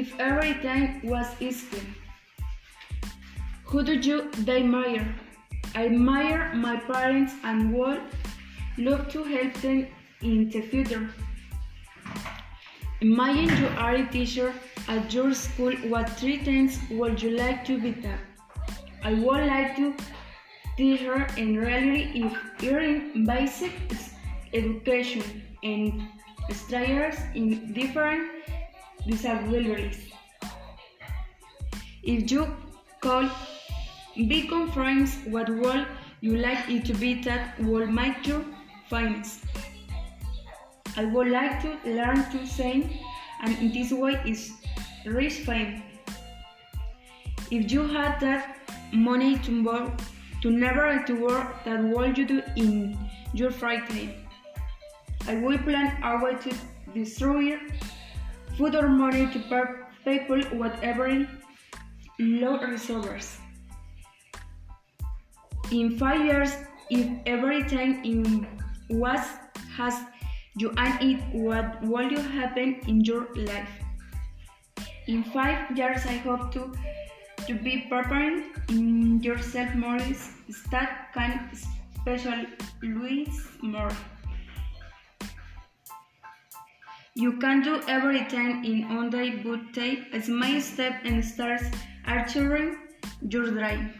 if everything was easy. Who do you admire? I admire my parents and would love to help them in the future. Imagine you are a teacher at your school. What three things would you like to be done? I would like to teach her in reality if earning basic education and strangers in different disabilities. If you call become friends, what would you like it to be that will make you famous? I would like to learn to sing and in this way is reach fame. If you had that money to work, to never to work, that what you do in your free? I will plan a way to destroy food or money to people whatever low reserves. In five years, if everything in was has you and it, what will you happen in your life? In five years, I hope to to be preparing in yourself more that can specialize more. You can do everything in one day, but take a small step and start altering your dream.